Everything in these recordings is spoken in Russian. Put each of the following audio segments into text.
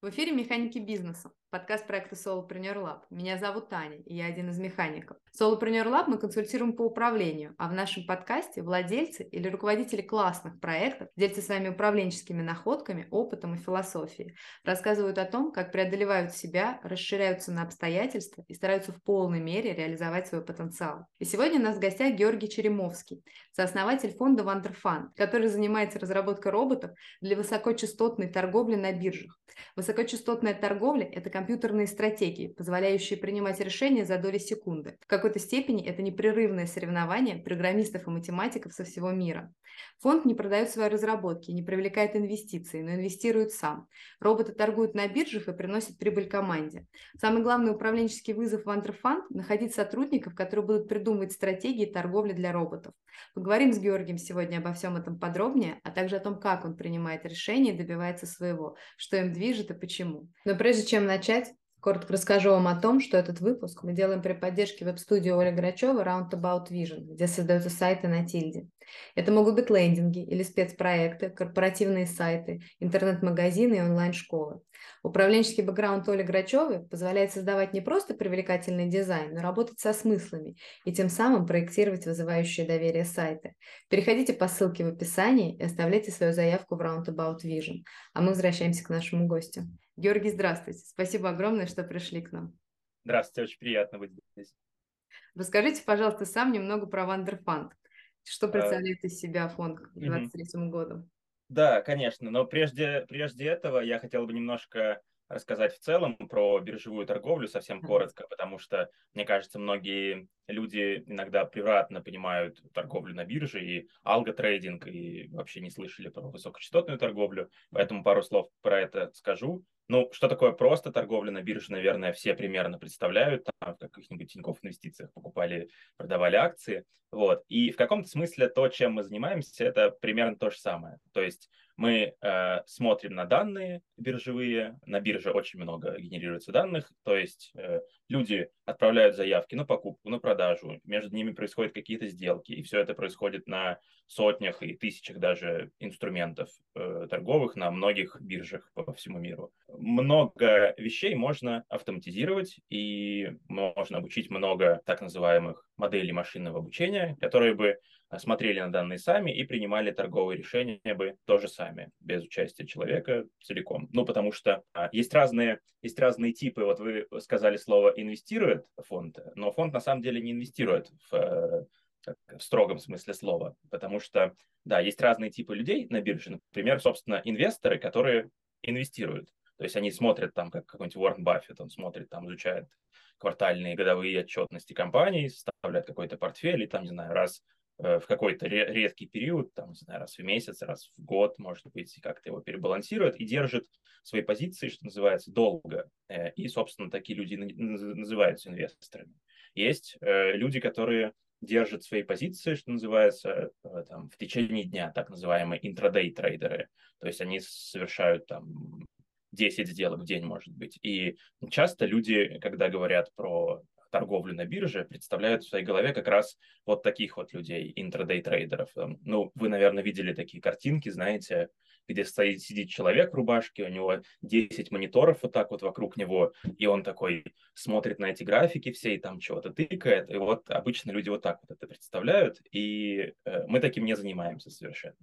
В эфире «Механики бизнеса», подкаст проекта Solopreneur Lab. Меня зовут Таня, и я один из механиков. Solopreneur Lab мы консультируем по управлению, а в нашем подкасте владельцы или руководители классных проектов делятся с вами управленческими находками, опытом и философией, рассказывают о том, как преодолевают себя, расширяются на обстоятельства и стараются в полной мере реализовать свой потенциал. И сегодня у нас в гостях Георгий Черемовский, сооснователь фонда Wonderfund, который занимается разработкой роботов для высокочастотной торговли на биржах. Высокочастотная торговля – это компьютерные стратегии, позволяющие принимать решения за доли секунды. В какой-то степени это непрерывное соревнование программистов и математиков со всего мира. Фонд не продает свои разработки, не привлекает инвестиции, но инвестирует сам. Роботы торгуют на биржах и приносят прибыль команде. Самый главный управленческий вызов в Антрофанд – находить сотрудников, которые будут придумывать стратегии торговли для роботов. Поговорим с Георгием сегодня обо всем этом подробнее, а также о том, как он принимает решения и добивается своего, что им движет и почему. Но прежде чем начать, Коротко расскажу вам о том, что этот выпуск мы делаем при поддержке веб-студии Оли Грачева Roundabout Vision, где создаются сайты на тильде. Это могут быть лендинги или спецпроекты, корпоративные сайты, интернет-магазины и онлайн-школы. Управленческий бэкграунд Оли Грачевой позволяет создавать не просто привлекательный дизайн, но работать со смыслами и тем самым проектировать вызывающие доверие сайты. Переходите по ссылке в описании и оставляйте свою заявку в Roundabout Vision. А мы возвращаемся к нашему гостю. Георгий, здравствуйте. Спасибо огромное, что пришли к нам. Здравствуйте, очень приятно быть здесь. Расскажите, пожалуйста, сам немного про Вандерфанд. Что а, представляет из себя фонд к 2023 году? Да, конечно, но прежде, прежде этого я хотел бы немножко рассказать в целом про биржевую торговлю совсем коротко, потому что, мне кажется, многие люди иногда превратно понимают торговлю на бирже и алготрейдинг, и вообще не слышали про высокочастотную торговлю, поэтому пару слов про это скажу. Ну, что такое просто торговля на бирже, наверное, все примерно представляют. Там в каких-нибудь Тинькофф инвестициях покупали, продавали акции. Вот. И в каком-то смысле то, чем мы занимаемся, это примерно то же самое. То есть мы э, смотрим на данные биржевые, на бирже очень много генерируется данных, то есть э, люди отправляют заявки на покупку, на продажу, между ними происходят какие-то сделки, и все это происходит на сотнях и тысячах даже инструментов э, торговых на многих биржах по всему миру. Много вещей можно автоматизировать, и можно обучить много так называемых моделей машинного обучения, которые бы смотрели на данные сами и принимали торговые решения бы тоже сами, без участия человека целиком. Ну, потому что а, есть разные, есть разные типы. Вот вы сказали слово «инвестирует фонд», но фонд на самом деле не инвестирует в э, в строгом смысле слова, потому что, да, есть разные типы людей на бирже. Например, собственно, инвесторы, которые инвестируют. То есть они смотрят там, как какой-нибудь Уоррен Баффет, он смотрит, там, изучает квартальные годовые отчетности компаний, составляет какой-то портфель, и там, не знаю, раз в какой-то редкий период, там, не знаю, раз в месяц, раз в год, может быть, как-то его перебалансирует и держит свои позиции, что называется, долго. Э, и, собственно, такие люди называются инвесторами. Есть э, люди, которые держат свои позиции, что называется, там, в течение дня, так называемые интрадей трейдеры. То есть они совершают там 10 сделок в день, может быть. И часто люди, когда говорят про торговлю на бирже представляют в своей голове как раз вот таких вот людей, интрадей-трейдеров. Ну, вы, наверное, видели такие картинки, знаете, где стоит, сидит человек в рубашке, у него 10 мониторов вот так вот вокруг него, и он такой смотрит на эти графики все и там чего-то тыкает. И вот обычно люди вот так вот это представляют, и э, мы таким не занимаемся совершенно.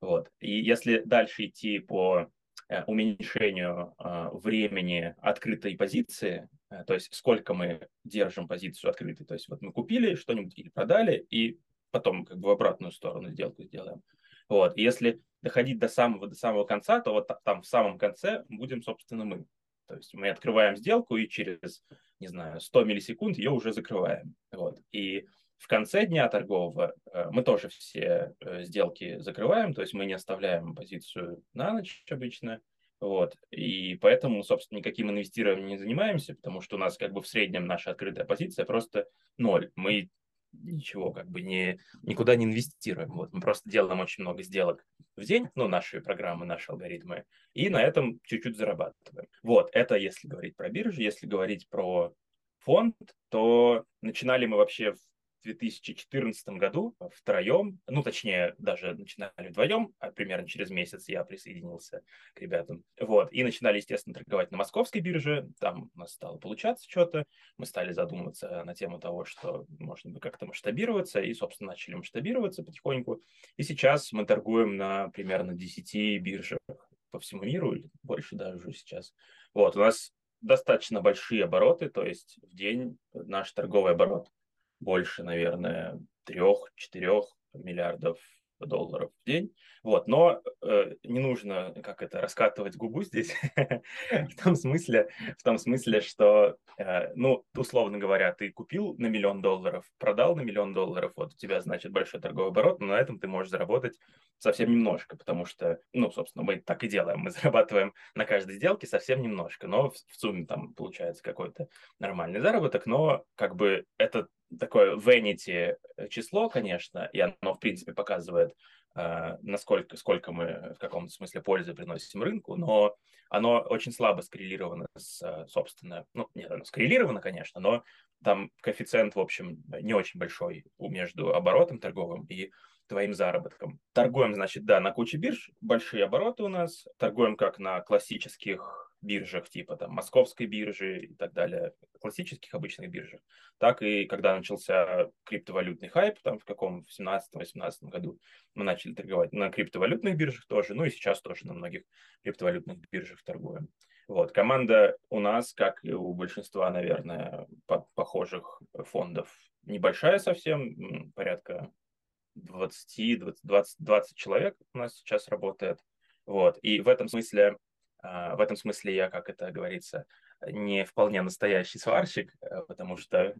Вот. И если дальше идти по Э, уменьшению а, времени открытой позиции, э, то есть сколько мы держим позицию открытой. То есть вот мы купили что-нибудь или продали, и потом как бы в обратную сторону сделку сделаем. Вот. И если доходить до самого, до самого конца, то вот там в самом конце будем, собственно, мы. То есть мы открываем сделку и через, не знаю, 100 миллисекунд ее уже закрываем. Вот. И в конце дня торгового э, мы тоже все э, сделки закрываем, то есть мы не оставляем позицию на ночь обычно. Вот. И поэтому, собственно, никаким инвестированием не занимаемся, потому что у нас как бы в среднем наша открытая позиция просто ноль. Мы ничего как бы не, никуда не инвестируем. Вот. Мы просто делаем очень много сделок в день, ну, наши программы, наши алгоритмы, и на этом чуть-чуть зарабатываем. Вот, это если говорить про биржу, если говорить про фонд, то начинали мы вообще в 2014 году втроем, ну, точнее, даже начинали вдвоем, а примерно через месяц я присоединился к ребятам. Вот, и начинали, естественно, торговать на московской бирже, там у нас стало получаться что-то, мы стали задумываться на тему того, что можно бы как-то масштабироваться, и, собственно, начали масштабироваться потихоньку. И сейчас мы торгуем на примерно 10 биржах по всему миру, или больше даже уже сейчас. Вот, у нас достаточно большие обороты, то есть в день наш торговый оборот больше, наверное, трех-четырех миллиардов долларов в день. Вот, но э, не нужно, как это, раскатывать губу здесь, в том смысле, в том смысле, что, э, ну, условно говоря, ты купил на миллион долларов, продал на миллион долларов, вот у тебя, значит, большой торговый оборот, но на этом ты можешь заработать совсем немножко, потому что, ну, собственно, мы так и делаем, мы зарабатываем на каждой сделке совсем немножко, но в, в сумме там получается какой-то нормальный заработок, но как бы это такое vanity число, конечно, и оно, в принципе, показывает, э, насколько, сколько мы в каком-то смысле пользы приносим рынку, но оно очень слабо скоррелировано с, э, собственно, ну, нет, оно скоррелировано, конечно, но там коэффициент, в общем, не очень большой между оборотом торговым и твоим заработком. Торгуем, значит, да, на куче бирж, большие обороты у нас, торгуем как на классических биржах, типа там московской биржи и так далее, классических обычных биржах, так и когда начался криптовалютный хайп, там в каком, в 17-18 году мы начали торговать на криптовалютных биржах тоже, ну и сейчас тоже на многих криптовалютных биржах торгуем. Вот, команда у нас, как и у большинства, наверное, по похожих фондов, небольшая совсем, порядка 20, 20, 20, 20 человек у нас сейчас работает. Вот, и в этом смысле в этом смысле я, как это говорится, не вполне настоящий сварщик, э, потому что,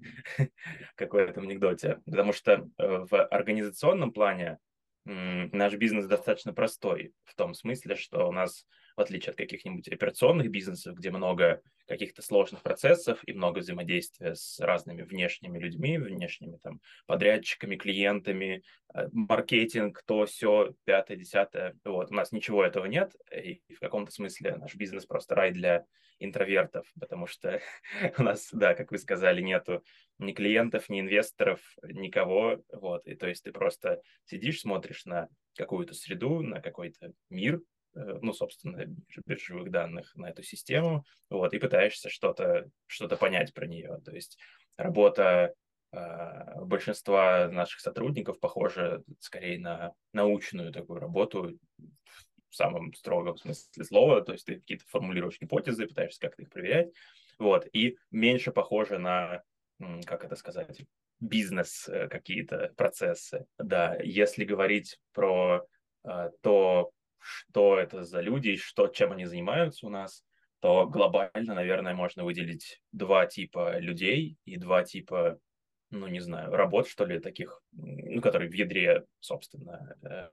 как в этом анекдоте, потому что э, в организационном плане наш бизнес достаточно простой, в том смысле, что у нас в отличие от каких-нибудь операционных бизнесов, где много каких-то сложных процессов и много взаимодействия с разными внешними людьми, внешними там подрядчиками, клиентами, э, маркетинг, то все, пятое, десятое. Вот, у нас ничего этого нет, и в каком-то смысле наш бизнес просто рай для интровертов, потому что у нас, да, как вы сказали, нету ни клиентов, ни инвесторов, никого, вот, и то есть ты просто сидишь, смотришь на какую-то среду, на какой-то мир, ну, собственно, биржевых данных на эту систему, вот, и пытаешься что-то что понять про нее. То есть работа э, большинства наших сотрудников похожа скорее на научную такую работу в самом строгом смысле слова, то есть ты какие-то формулируешь гипотезы, пытаешься как-то их проверять, вот, и меньше похоже на, как это сказать, бизнес э, какие-то процессы. Да, если говорить про то, что это за люди, что, чем они занимаются у нас, то глобально, наверное, можно выделить два типа людей и два типа, ну, не знаю, работ, что ли, таких, ну, которые в ядре, собственно, э,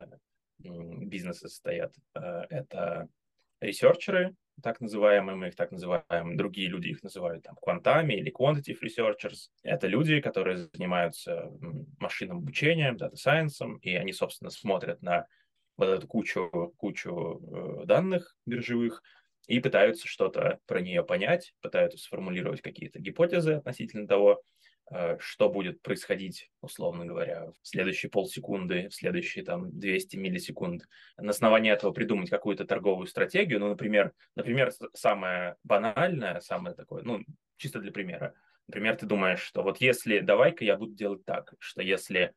бизнеса стоят. Э, это ресерчеры, так называемые, мы их так называем, другие люди их называют там квантами или quantitative researchers. Это люди, которые занимаются машинным обучением, дата сайенсом, и они, собственно, смотрят на вот эту кучу, кучу э, данных биржевых и пытаются что-то про нее понять, пытаются сформулировать какие-то гипотезы относительно того, э, что будет происходить, условно говоря, в следующие полсекунды, в следующие там 200 миллисекунд. На основании этого придумать какую-то торговую стратегию. Ну, например, например, самое банальное, самое такое, ну, чисто для примера. Например, ты думаешь, что вот если, давай-ка я буду делать так, что если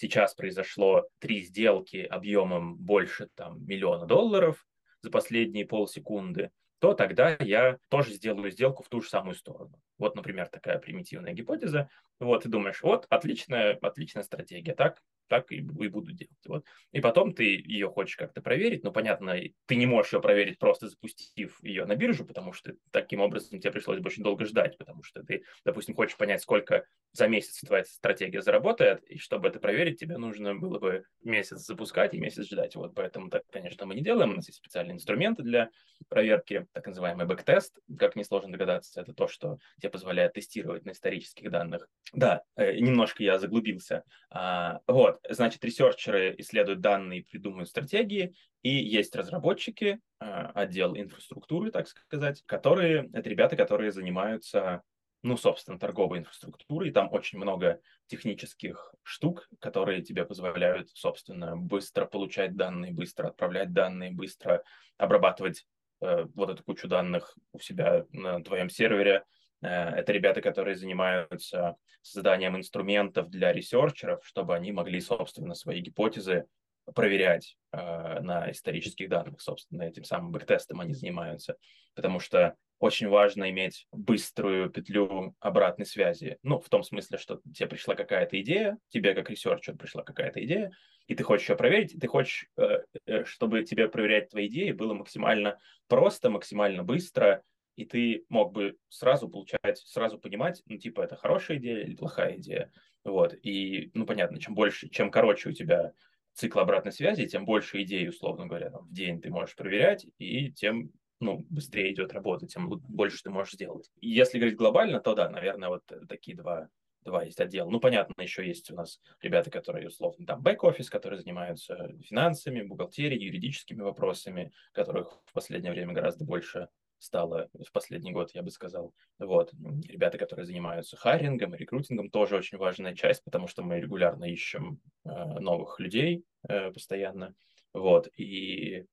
сейчас произошло три сделки объемом больше там, миллиона долларов за последние полсекунды, то тогда я тоже сделаю сделку в ту же самую сторону. Вот, например, такая примитивная гипотеза. Вот, ты думаешь, вот, отличная, отличная стратегия, так так и, и буду делать. Вот. И потом ты ее хочешь как-то проверить, но, понятно, ты не можешь ее проверить, просто запустив ее на биржу, потому что таким образом тебе пришлось бы очень долго ждать, потому что ты, допустим, хочешь понять, сколько за месяц твоя стратегия заработает, и чтобы это проверить, тебе нужно было бы месяц запускать и месяц ждать. Вот поэтому так, конечно, мы не делаем. У нас есть специальные инструменты для проверки, так называемый бэктест, как несложно догадаться, это то, что тебе позволяет тестировать на исторических данных. Да, э, немножко я заглубился. А, вот, значит, ресерчеры исследуют данные, придумывают стратегии, и есть разработчики, а, отдел инфраструктуры, так сказать, которые, это ребята, которые занимаются ну, собственно, торговой инфраструктуры, и там очень много технических штук, которые тебе позволяют, собственно, быстро получать данные, быстро отправлять данные, быстро обрабатывать э, вот эту кучу данных у себя на твоем сервере. Э, это ребята, которые занимаются созданием инструментов для researcher ов, чтобы они могли, собственно, свои гипотезы проверять э, на исторических данных, собственно, этим самым backtest ом они занимаются, потому что очень важно иметь быструю петлю обратной связи. Ну, в том смысле, что тебе пришла какая-то идея, тебе как researcher пришла какая-то идея, и ты хочешь ее проверить, и ты хочешь, э, э, чтобы тебе проверять твои идеи было максимально просто, максимально быстро, и ты мог бы сразу получать, сразу понимать, ну, типа, это хорошая идея или плохая идея. Вот, и, ну, понятно, чем больше, чем короче у тебя цикл обратной связи, тем больше идей, условно говоря, там, в день ты можешь проверять, и тем ну, быстрее идет работа, тем больше ты можешь сделать. Если говорить глобально, то да, наверное, вот такие два, два есть отдела. Ну, понятно, еще есть у нас ребята, которые, условно, там, бэк-офис, которые занимаются финансами, бухгалтерией, юридическими вопросами, которых в последнее время гораздо больше стало в последний год, я бы сказал. Вот. Ребята, которые занимаются hiring ом и рекрутингом, тоже очень важная часть, потому что мы регулярно ищем э, новых людей э, постоянно. Вот. И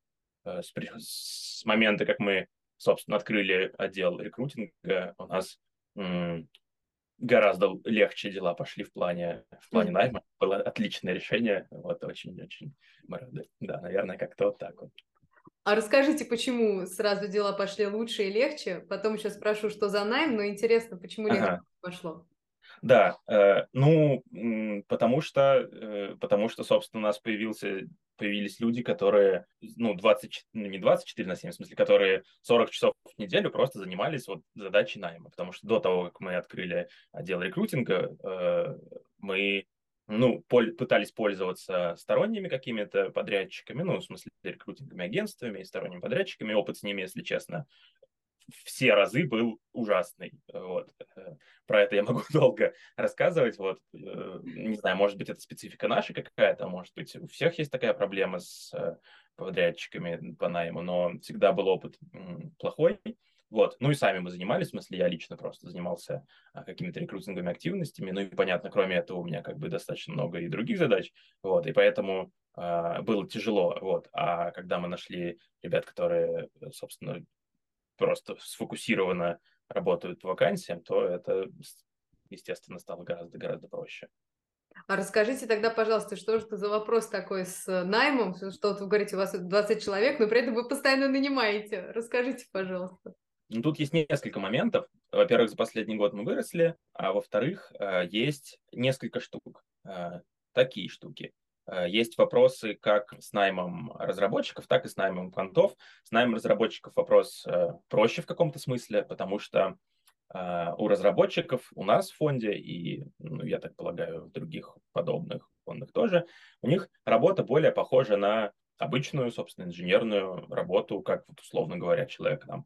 Э, с, с момента, как мы, собственно, открыли отдел рекрутинга, у нас гораздо легче дела пошли в плане, в плане найма. Было отличное решение. Вот очень-очень Да, наверное, как-то вот так вот. А расскажите, почему сразу дела пошли лучше и легче? Потом еще спрошу, что за найм, но интересно, почему легче ага. пошло? Да, э, ну, потому что, э, потому что, собственно, у нас появился, появились люди, которые, ну, 20, ну, не 24 на 7, в смысле, которые 40 часов в неделю просто занимались вот задачей найма, потому что до того, как мы открыли отдел рекрутинга, э, мы ну, пол- пытались пользоваться сторонними какими-то подрядчиками, ну, в смысле, рекрутинговыми агентствами и сторонними подрядчиками. Опыт с ними, если честно, все разы был ужасный. Вот. Э, про это я могу долго рассказывать. Вот. Э, не знаю, может быть, это специфика наша какая-то, может быть, у всех есть такая проблема с э, подрядчиками по найму, но всегда был опыт плохой. Вот. Ну и сами мы занимались, в смысле, я лично просто занимался а, какими-то рекрутинговыми активностями. Ну и понятно, кроме этого у меня как бы достаточно много и других задач. Вот. И поэтому э, было тяжело. Вот. А когда мы нашли ребят, которые, собственно, просто сфокусированно работают по вакансиям, то это, естественно, стало гораздо-гораздо проще. А расскажите тогда, пожалуйста, что же это за вопрос такой с наймом? Что вот вы говорите, у вас 20 человек, но при этом вы постоянно нанимаете. Расскажите, пожалуйста. Ну, тут есть несколько моментов. Во-первых, за последний год мы выросли, а во-вторых, э, есть несколько штук. Э, такие штуки. Э, есть вопросы как с наймом разработчиков, так и с наймом контов. С наймом разработчиков вопрос проще в каком-то смысле, потому что у разработчиков, у нас в фонде и, ну, я так полагаю, в других подобных фондах тоже, у них работа более похожа на обычную, собственно, инженерную работу, как, вот, условно говоря, человек там,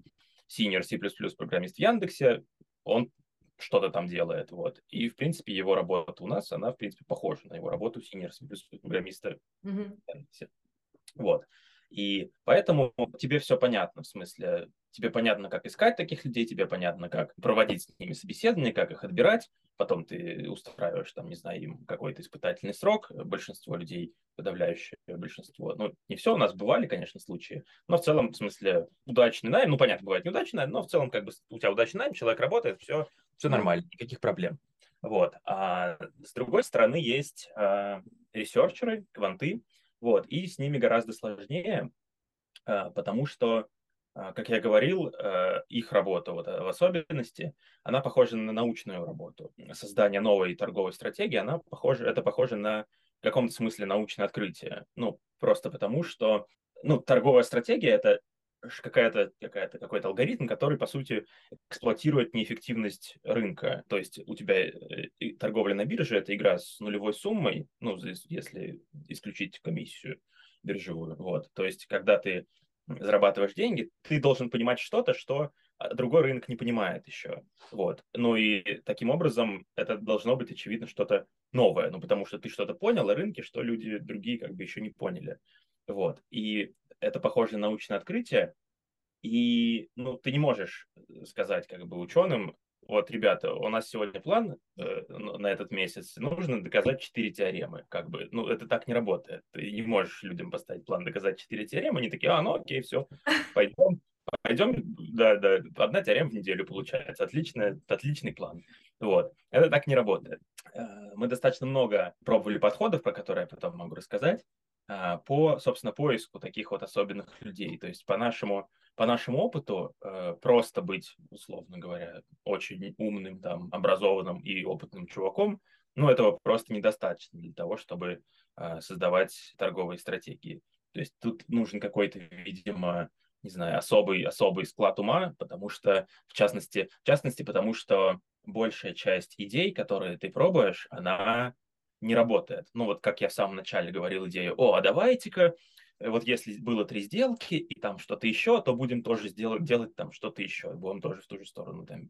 senior C++ программист в Яндексе, он что-то там делает, вот. И, в принципе, его работа у нас, она, в принципе, похожа на его работу senior программиста. Mm-hmm. Вот. И поэтому тебе все понятно, в смысле, тебе понятно, как искать таких людей, тебе понятно, как проводить с ними собеседование, как их отбирать, потом ты устраиваешь, там, не знаю, им какой-то испытательный срок, большинство людей, подавляющее большинство, ну, не все, у нас бывали, конечно, случаи, но в целом, в смысле, удачный найм, ну, понятно, бывает неудачный найм, но в целом, как бы, у тебя удачный найм, человек работает, все, все нормально, никаких проблем. Вот. А с другой стороны есть э, ресерчеры, кванты, вот, и с ними гораздо сложнее, а, потому что, а, как я говорил, э, их работа вот, в особенности, она похожа на научную работу. Создание новой торговой стратегии, она похожа, это похоже на в каком-то смысле научное открытие. Ну, просто потому что ну, торговая стратегия – это какая-то, какая-то, какой-то алгоритм, который, по сути, эксплуатирует неэффективность рынка. То есть у тебя э, торговля на бирже – это игра с нулевой суммой, ну, если исключить комиссию биржевую. Вот. То есть когда ты зарабатываешь деньги, ты должен понимать что-то, что а, другой рынок не понимает еще. Вот. Ну и таким образом это должно быть, очевидно, что-то новое. Ну, потому что ты что-то понял о рынке, что люди другие как бы еще не поняли. Вот. И это похоже на научное открытие, и ну, ты не можешь сказать как бы ученым, вот, ребята, у нас сегодня план э, на этот месяц, нужно доказать 4 теоремы, как бы, ну, это так не работает, ты не можешь людям поставить план доказать 4 теоремы, они такие, а, ну, окей, все, пойдем, пойдем, да, да, одна теорема в неделю получается, отличный, отличный план, вот, это так не работает. Э, мы достаточно много пробовали подходов, про которые я потом могу рассказать, а, по, собственно, поиску таких вот особенных людей. То есть по нашему, по нашему опыту э, просто быть, условно говоря, очень умным, там, образованным и опытным чуваком, ну, этого просто недостаточно для того, чтобы а, создавать торговые стратегии. То есть тут нужен какой-то, видимо, не знаю, особый, особый склад ума, потому что, в частности, в частности, потому что большая часть идей, которые ты пробуешь, она не работает. Ну вот как я в самом начале говорил идею, о, а давайте-ка, э, вот если было три сделки и там что-то еще, то будем тоже сделать, делать там что-то еще, будем тоже в ту же сторону там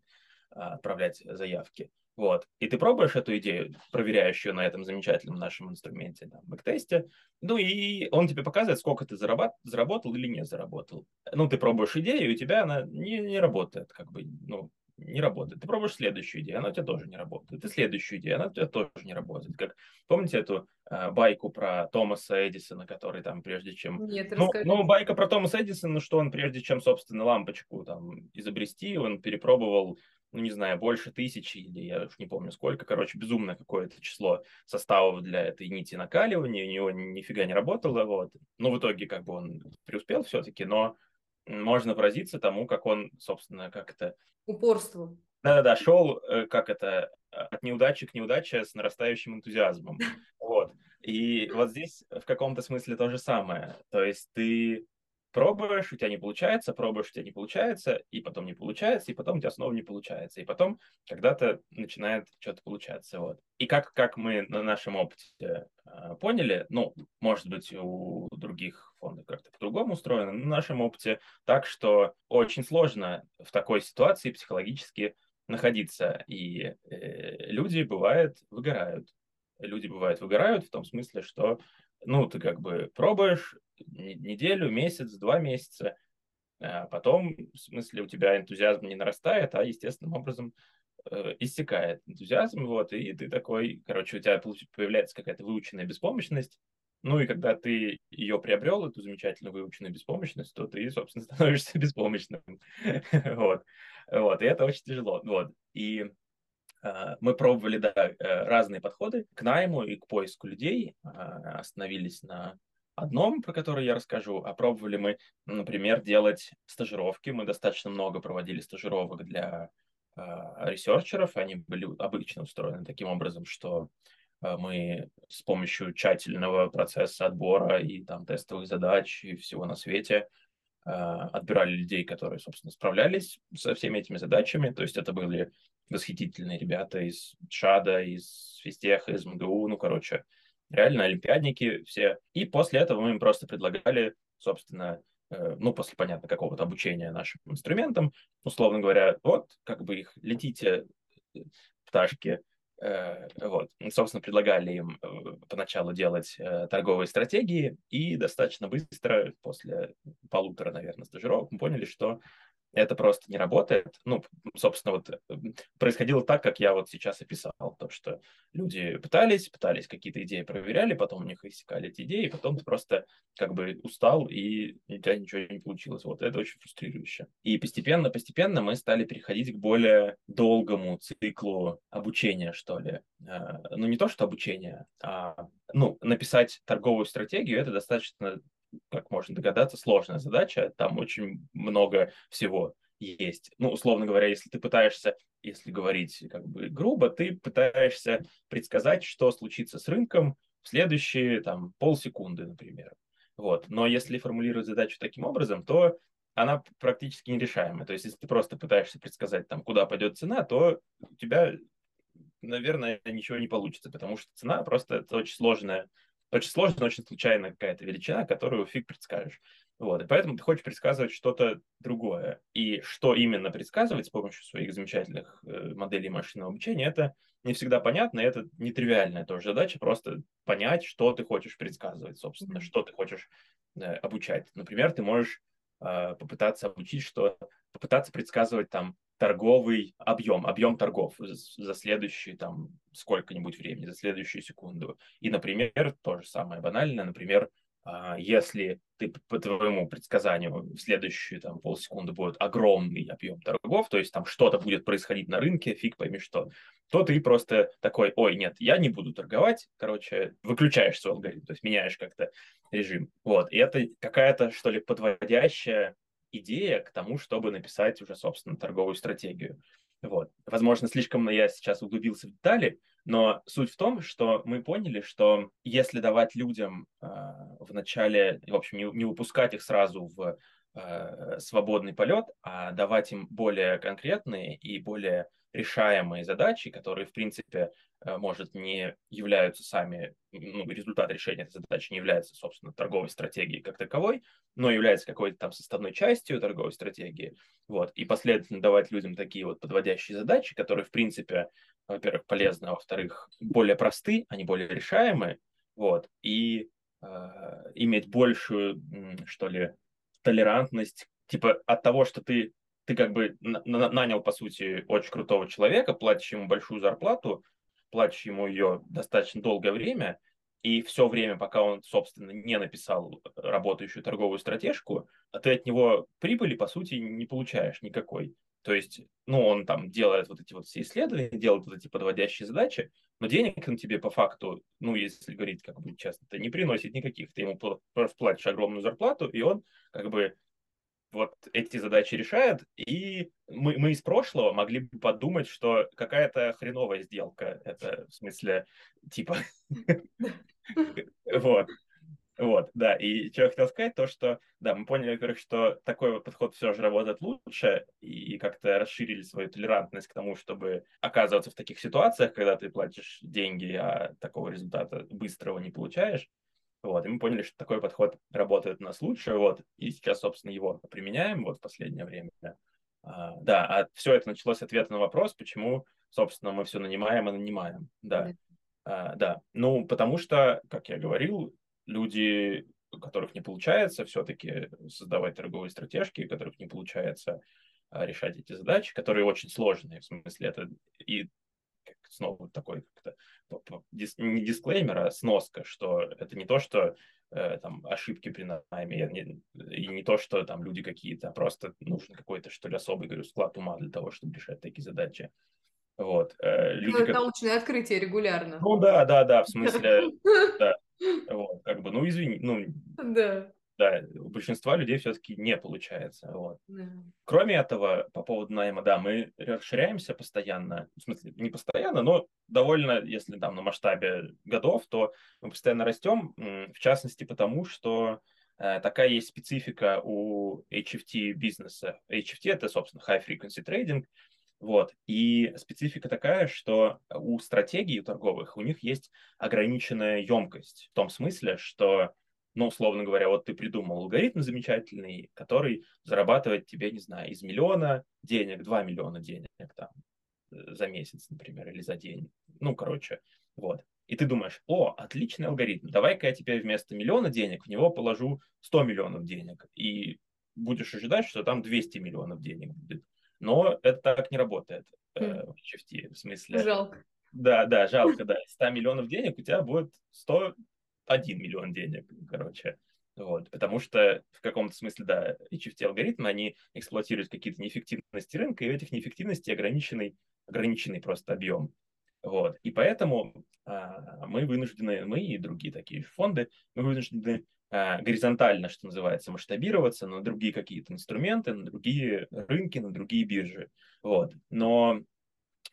а, отправлять заявки. Вот. И ты пробуешь эту идею, проверяешь ее на этом замечательном нашем инструменте, там, бэктесте, ну и он тебе показывает, сколько ты зарабат, заработал или не заработал. Ну, ты пробуешь идею, и у тебя она не, не работает, как бы, ну, не работает. Ты пробуешь следующую идею, она у тебя тоже не работает. Ты следующую идею, она у тебя тоже не работает. Как помните эту э, байку про Томаса Эдисона, который там прежде чем... Нет, ну, ну, байка про Томаса Эдисона, что он прежде чем, собственно, лампочку там изобрести, он перепробовал ну, не знаю, больше тысячи, или я уж не помню сколько, короче, безумное какое-то число составов для этой нити накаливания, у него нифига не работало, вот. Ну, в итоге, как бы он преуспел все-таки, но можно поразиться тому, как он, собственно, как это... Упорство. Да-да-да, шел, э, как это, от неудачи к неудаче с нарастающим энтузиазмом. Вот. И вот здесь в каком-то смысле то же самое. То есть ты пробуешь, у тебя не получается, пробуешь, у тебя не получается, и потом не получается, и потом у тебя снова не получается, и потом когда-то начинает что-то получаться. Вот. И как, как мы на нашем опыте э, поняли, ну, может быть, у других фондов как-то по-другому устроено, на нашем опыте так, что очень сложно в такой ситуации психологически находиться, и э, люди, бывает, выгорают. Люди, бывают, выгорают в том смысле, что ну, ты как бы пробуешь, неделю, месяц, два месяца, а потом, в смысле, у тебя энтузиазм не нарастает, а естественным образом э, иссякает энтузиазм, вот, и ты такой, короче, у тебя появляется какая-то выученная беспомощность, ну и когда ты ее приобрел, эту замечательную выученную беспомощность, то ты, собственно, становишься беспомощным. вот. вот. И это очень тяжело. Вот. И э, мы пробовали, да, э, разные подходы к найму и к поиску людей. Э, остановились на одном, про который я расскажу, а пробовали мы, например, делать стажировки. Мы достаточно много проводили стажировок для э, ресерчеров. Они были обычно устроены таким образом, что э, мы с помощью тщательного процесса отбора и там тестовых задач и всего на свете э, отбирали людей, которые, собственно, справлялись со всеми этими задачами. То есть это были восхитительные ребята из ШАДа, из Физтеха, из МГУ, ну, короче, реально олимпиадники все. И после этого мы им просто предлагали, собственно, э, ну, после, понятно, какого-то обучения нашим инструментам, условно говоря, вот, как бы их летите, э, пташки, э, вот, собственно, предлагали им поначалу делать торговые стратегии, и достаточно быстро, после полутора, наверное, стажировок, мы поняли, что это просто не работает. Ну, собственно, вот происходило так, как я вот сейчас описал. То, что люди пытались, пытались какие-то идеи проверяли, потом у них иссякали эти идеи, потом ты просто как бы устал, и у тебя ничего не получилось. Вот это очень фрустрирующе. И постепенно, постепенно мы стали переходить к более долгому циклу обучения, что ли. А, ну, не то, что обучение, а ну, написать торговую стратегию, это достаточно как можно догадаться, сложная задача. Там очень много всего есть. Ну, условно говоря, если ты пытаешься, если говорить как бы грубо, ты пытаешься предсказать, что случится с рынком в следующие там полсекунды, например. Вот. Но если формулировать задачу таким образом, то она практически нерешаемая. То есть, если ты просто пытаешься предсказать, там, куда пойдет цена, то у тебя, наверное, ничего не получится, потому что цена просто это очень сложная очень сложная, очень случайная какая-то величина, которую фиг предскажешь. Вот, и поэтому ты хочешь предсказывать что-то другое. И что именно предсказывать с помощью своих замечательных э, моделей машинного обучения, это не всегда понятно, и это нетривиальная тоже задача, просто понять, что ты хочешь предсказывать, собственно, mm-hmm. что ты хочешь э, обучать. Например, ты можешь э, попытаться обучить, что попытаться предсказывать там торговый объем, объем торгов за следующие там сколько-нибудь времени, за следующую секунду. И, например, то же самое банальное, например, а, если ты по твоему предсказанию в следующие там полсекунды будет огромный объем торгов, то есть там что-то будет происходить на рынке, фиг пойми что, то ты просто такой, ой, нет, я не буду торговать, короче, выключаешь свой алгоритм, то есть меняешь как-то режим. Вот, и это какая-то, что ли, подводящая идея к тому, чтобы написать уже, собственно, торговую стратегию. Вот. Возможно, слишком я сейчас углубился в детали, но суть в том, что мы поняли, что если давать людям э, в начале, в общем, не, не выпускать их сразу в э, свободный полет, а давать им более конкретные и более решаемые задачи, которые, в принципе, может, не являются сами, ну, результат решения этой задачи не является, собственно, торговой стратегией как таковой, но является какой-то там составной частью торговой стратегии. Вот. И последовательно давать людям такие вот подводящие задачи, которые, в принципе, во-первых, полезны, а во-вторых, более просты, они более решаемые, вот, и э, иметь большую, что ли, толерантность, типа от того, что ты, ты как бы нанял, по сути, очень крутого человека, платишь ему большую зарплату, платишь ему ее достаточно долгое время, и все время, пока он, собственно, не написал работающую торговую стратежку, а ты от него прибыли, по сути, не получаешь никакой. То есть, ну, он там делает вот эти вот все исследования, делает вот эти подводящие задачи, но денег он тебе по факту, ну, если говорить как бы честно, то не приносит никаких. Ты ему просто платишь огромную зарплату, и он как бы вот эти задачи решает, и мы, мы из прошлого могли бы подумать, что какая-то хреновая сделка, это в смысле, типа, вот. Вот, да, и что я хотел сказать, то, что, да, мы поняли, во-первых, что такой вот подход все же работает лучше, и как-то расширили свою толерантность к тому, чтобы оказываться в таких ситуациях, когда ты платишь деньги, а такого результата быстрого не получаешь. Вот, и мы поняли, что такой подход работает у нас лучше, вот, и сейчас, собственно, его применяем вот в последнее время. А, да, а все это началось с ответа на вопрос, почему, собственно, мы все нанимаем и нанимаем, да. А, да, ну, потому что, как я говорил, люди, у которых не получается все-таки создавать торговые стратежки, у которых не получается а, решать эти задачи, которые очень сложные, в смысле это и снова такой как-то не дисклеймер, а сноска, что это не то, что э, там ошибки при найме, и не то, что там люди какие-то, а просто нужен какой-то, что ли, особый, говорю, склад ума для того, чтобы решать такие задачи. Вот. Э, люди, как... научное открытие регулярно. Ну да, да, да, в смысле, да, вот, как бы, ну, извини, ну, да. Да, у большинства людей все-таки не получается. Вот. Да. Кроме этого, по поводу найма, да, мы расширяемся постоянно, в смысле, не постоянно, но довольно, если там на масштабе годов, то мы постоянно растем, в частности, потому что э, такая есть специфика у HFT бизнеса. HFT это, собственно, High Frequency Trading, вот. И специфика такая, что у стратегий торговых у них есть ограниченная емкость. В том смысле, что, ну, условно говоря, вот ты придумал алгоритм замечательный, который зарабатывает тебе, не знаю, из миллиона денег, 2 миллиона денег там, э, за месяц, например, или за день. Ну, короче, вот. И ты думаешь, о, отличный алгоритм, давай-ка я теперь вместо миллиона денег в него положу 100 миллионов денег. И будешь ожидать, что там 200 миллионов денег будет. Но это так не работает э, хм. в HFT. В смысле... Жалко. Да, да, жалко, да. 100 миллионов денег у тебя будет 101 миллион денег, короче. Вот, потому что в каком-то смысле, да, HFT-алгоритмы, они эксплуатируют какие-то неэффективности рынка, и у этих неэффективностей ограниченный, ограниченный просто объем. Вот, и поэтому а, мы вынуждены, мы и другие такие фонды, мы вынуждены Э, горизонтально, что называется, масштабироваться на другие какие-то инструменты, на другие рынки, на другие биржи. Вот. Но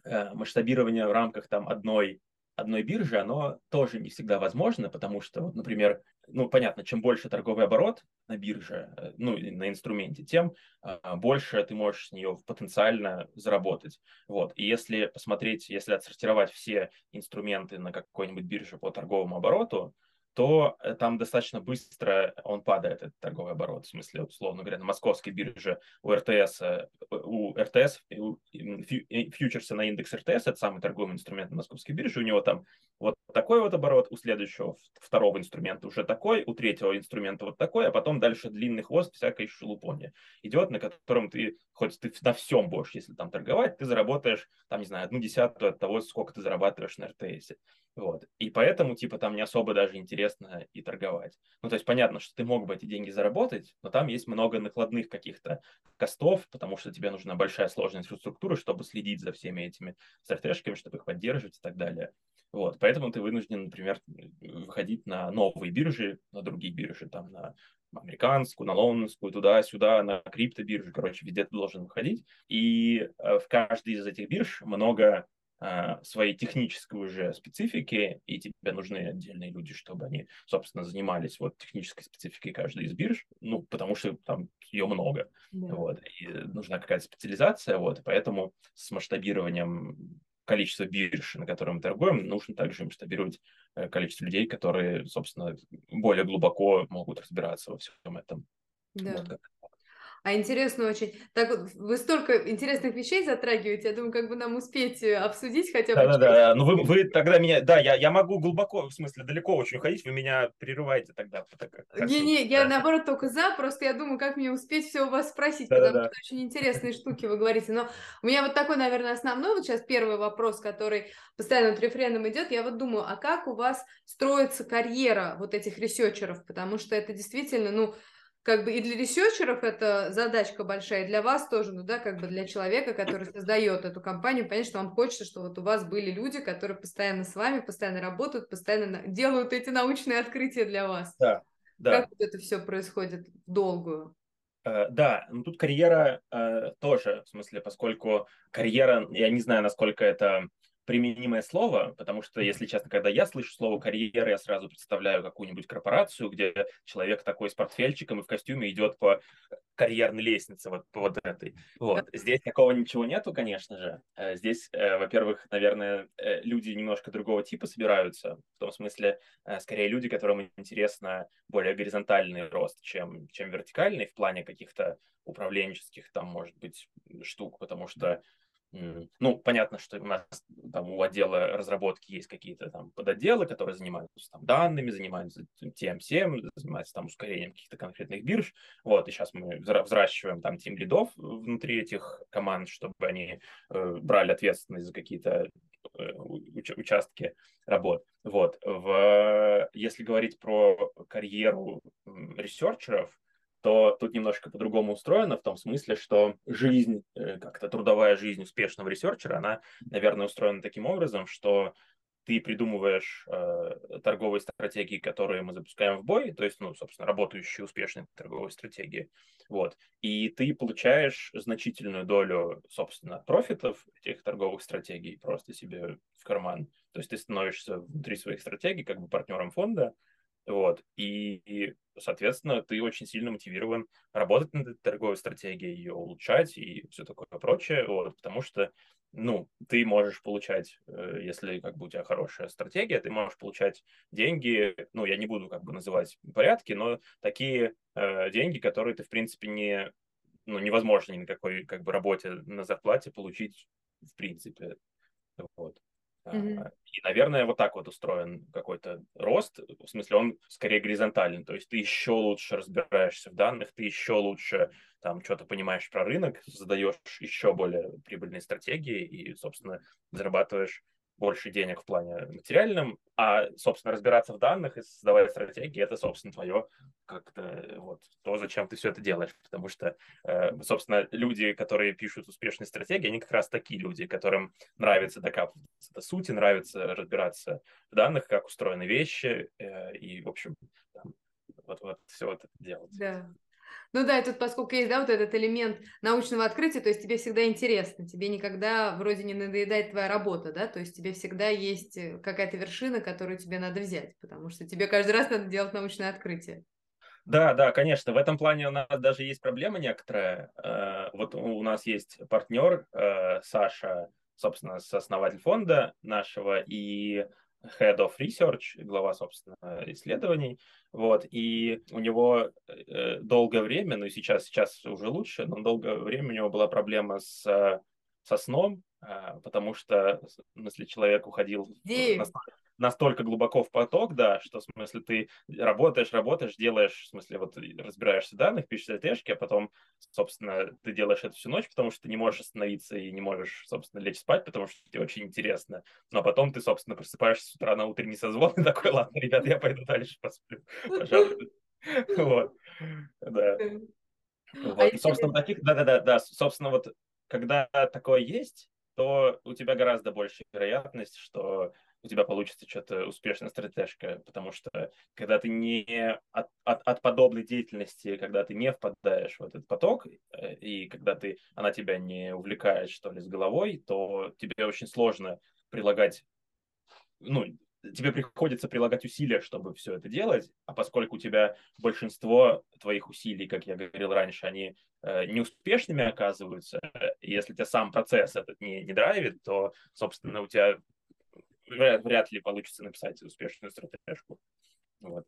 э, масштабирование в рамках там одной одной биржи, оно тоже не всегда возможно, потому что, вот, например, ну, понятно, чем больше торговый оборот на бирже, э, ну, на инструменте, тем а, больше ты можешь с нее потенциально заработать. Вот. И если посмотреть, если отсортировать все инструменты на какой-нибудь бирже по торговому обороту, то э, там достаточно быстро он падает, этот торговый оборот. В смысле, условно говоря, на московской бирже у РТС, э, у РТС, у фьючерса на индекс РТС, это самый торговый инструмент на московской бирже, у него там вот такой вот оборот, у следующего, второго инструмента уже такой, у третьего инструмента вот такой, а потом дальше длинный хвост всякой шелупони идет, на котором ты, хоть ты на всем будешь, если там торговать, ты заработаешь, там, не знаю, одну десятую от того, сколько ты зарабатываешь на РТС. Вот. И поэтому, типа, там не особо даже интересно и торговать. Ну, то есть понятно, что ты мог бы эти деньги заработать, но там есть много накладных каких-то костов, потому что тебе нужна большая сложная инфраструктура, чтобы следить за всеми этими стратежками, чтобы их поддерживать и так далее. Вот, поэтому ты вынужден, например, выходить на новые биржи, на другие биржи, там на американскую, на лондонскую, туда-сюда, на криптобиржи, короче, везде ты должен выходить. И э, в каждой из этих бирж много своей технической уже специфики, и тебе нужны отдельные люди, чтобы они, собственно, занимались вот технической спецификой каждой из бирж, ну, потому что там ее много, да. вот, и нужна какая-то специализация, вот, и поэтому с масштабированием количество бирж, на котором мы торгуем, нужно также масштабировать э, количество людей, которые, собственно, более глубоко могут разбираться во всем этом. Да. Вот а интересно очень. Так вы столько интересных вещей затрагиваете, я думаю, как бы нам успеть э, обсудить хотя бы. Да, да, да. Ну вы, вы тогда меня, да, я, я могу глубоко, в смысле далеко очень уходить, вы меня прерываете тогда. Не-не, я да. наоборот только за, просто я думаю, как мне успеть все у вас спросить, да, потому да, что да. очень интересные штуки вы говорите. Но у меня вот такой, наверное, основной вот сейчас первый вопрос, который постоянно вот рефреном идет. Я вот думаю, а как у вас строится карьера вот этих researcher ов? Потому что это действительно, ну, как бы и для researcher ов это задачка большая, и для вас тоже, ну да, как бы для человека, который создает эту компанию, понятно, что вам хочется, что вот у вас были люди, которые постоянно с вами, постоянно работают, постоянно делают эти научные открытия для вас. Да, да. Как вот это все происходит в долгую? Э, да, ну тут карьера э, тоже, в смысле, поскольку карьера, я не знаю, насколько это применимое слово, потому что, если честно, когда я слышу слово карьера, я сразу представляю какую-нибудь корпорацию, где человек такой с портфельчиком и в костюме идет по карьерной лестнице вот по вот этой. Вот. Здесь такого ничего нету, конечно же. Э, здесь, э, во-первых, наверное, э, люди немножко другого типа собираются, в том смысле, скорее люди, которым интересно более горизонтальный рост, чем, чем вертикальный в плане каких-то управленческих, там, может быть, штук, потому что ну, понятно, что у нас там у отдела разработки есть какие-то там подотделы, которые занимаются там данными, занимаются тем всем, занимаются там ускорением каких-то конкретных бирж. Вот, и сейчас мы взращиваем там тим лидов внутри этих команд, чтобы они э, брали ответственность за какие-то э, уч- участки работ. Вот, в, если говорить про карьеру researcher ов, то тут немножко по-другому устроено, в том смысле, что жизнь, э, как-то трудовая жизнь успешного researcher а, она, наверное, устроена таким образом, что ты придумываешь э, торговые стратегии, которые мы запускаем в бой, то есть, ну, собственно, работающие успешные торговые стратегии, вот, и ты получаешь значительную долю, собственно, profit ов этих торговых стратегий просто себе в карман, то есть ты становишься внутри своих стратегий как бы партнером фонда, вот. И, и, соответственно, ты очень сильно мотивирован работать над этой торговой стратегией, ее улучшать и все такое прочее, вот, потому что, ну, ты можешь получать, э, если как бы у тебя хорошая стратегия, ты можешь получать деньги, ну, я не буду как бы называть порядки, но такие э, деньги, которые ты, в принципе, не, ну, невозможно ни на какой как бы работе на зарплате получить в принципе. Вот. Mm-hmm. И, наверное, вот так вот устроен какой-то рост. В смысле, он скорее горизонтальный. То есть ты еще лучше разбираешься в данных, ты еще лучше там что-то понимаешь про рынок, задаешь еще более прибыльные стратегии и, собственно, зарабатываешь больше денег в плане материальном, а, собственно, разбираться в данных и создавать стратегии, это, собственно, твое как-то вот то, зачем ты все это делаешь. Потому что, э, собственно, люди, которые пишут успешные стратегии, они как раз такие люди, которым нравится докапываться до сути, нравится разбираться в данных, как устроены вещи, э, и, в общем, вот, вот все это делать. Да. Ну да, и тут поскольку есть, да, вот этот элемент научного открытия, то есть тебе всегда интересно, тебе никогда вроде не надоедает твоя работа, да, то есть тебе всегда есть э, какая-то вершина, которую тебе надо взять, потому что тебе каждый раз надо делать научное открытие. Да, да, конечно. В этом плане у нас даже есть проблема некоторая. Э, вот у нас есть партнер э, Саша, собственно, основатель фонда нашего, и Head of Research, глава, собственно, исследований, вот, и у него э, долгое время, ну и сейчас, сейчас уже лучше, но долгое время у него была проблема с, со сном, а, потому что, в смысле, человек уходил настолько, настолько глубоко в поток, да, что, в смысле, ты работаешь, работаешь, делаешь, в смысле, вот разбираешься в данных, пишешь стратежки, а потом, собственно, ты делаешь это всю ночь, потому что ты не можешь остановиться и не можешь, собственно, лечь спать, потому что тебе очень интересно. Но потом ты, собственно, просыпаешься с утра на утренний созвон и такой, ладно, ребят, я пойду дальше посплю, пожалуйста. Вот, да. А вот, собственно, таких, да-да-да, да, собственно, вот когда такое есть, то у тебя гораздо больше вероятность, что тебя получится что-то успешная стратежка, потому что когда ты не от, от, от подобной деятельности, когда ты не впадаешь в этот поток, э, и когда ты, она тебя не увлекает, что ли, с головой, то тебе очень сложно прилагать, ну, тебе приходится прилагать усилия, чтобы все это делать, а поскольку у тебя большинство твоих усилий, как я говорил раньше, они э, неуспешными оказываются, если тебя сам процесс этот не, не драйвит, то, собственно, у тебя вряд, вряд ли получится написать успешную стратежку. Вот.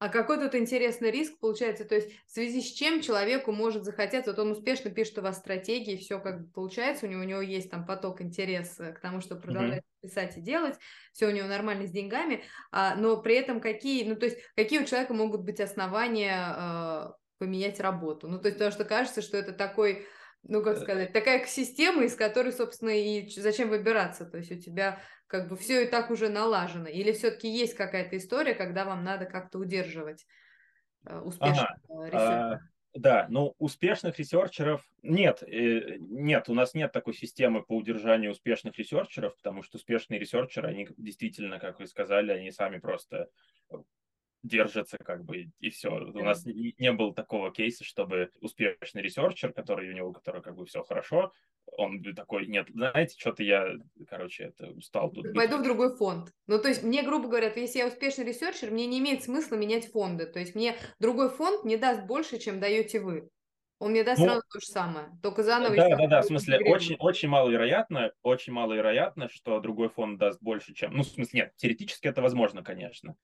А какой тут интересный риск получается? То есть в связи с чем человеку может захотеться, вот он успешно пишет у вас стратегии, все как бы получается, у него, у него есть там поток интереса к тому, чтобы продолжать mm-hmm. писать и делать, все у него нормально с деньгами, а, но при этом какие, ну то есть какие у человека могут быть основания э, поменять работу? Ну то есть потому что кажется, что это такой ну, как э, сказать, такая система, из которой, собственно, и зачем выбираться? То есть у тебя как бы все и так уже налажено? Или все-таки есть какая-то история, когда вам надо как-то удерживать э, успешных ага. researcher ов? А, да, ну успешных researcher ов нет, э, нет, у нас нет такой системы по удержанию успешных researcher ов, потому что успешные researcher ы, они действительно, как вы сказали, они сами просто держатся, как бы, и все. У нас не, не было такого кейса, чтобы успешный researcher, который у него, который как бы все хорошо, он такой, нет, знаете, что-то я, короче, это устал тут. Пойду в другой фонд. Ну, то есть мне, грубо говоря, если я успешный researcher, мне не имеет смысла менять фонды. То есть мне другой фонд не даст больше, чем даете вы. Он мне даст ну, сразу то же самое, только заново. Да, да, да, в смысле, очень, очень маловероятно, очень маловероятно, что другой фонд даст больше, чем... Ну, в смысле, нет, теоретически это возможно, конечно.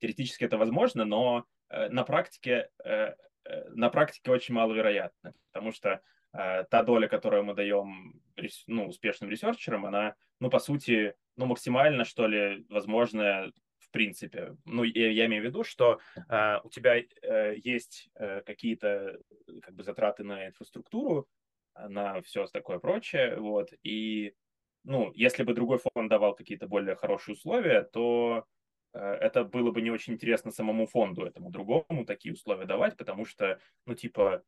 Теоретически это возможно, но э, на практике, э, э, на практике очень маловероятно, потому что та доля, которую мы даем ну, успешным ресерчерам, она, ну, по сути, ну, максимально, что ли, возможная в принципе. Ну, я, я имею в виду, что э, у тебя э, есть э, какие-то как бы затраты на инфраструктуру, на все такое прочее, вот, и, ну, если бы другой фонд давал какие-то более хорошие условия, то это было бы не очень интересно самому фонду, этому другому, такие условия давать, потому что, ну, типа,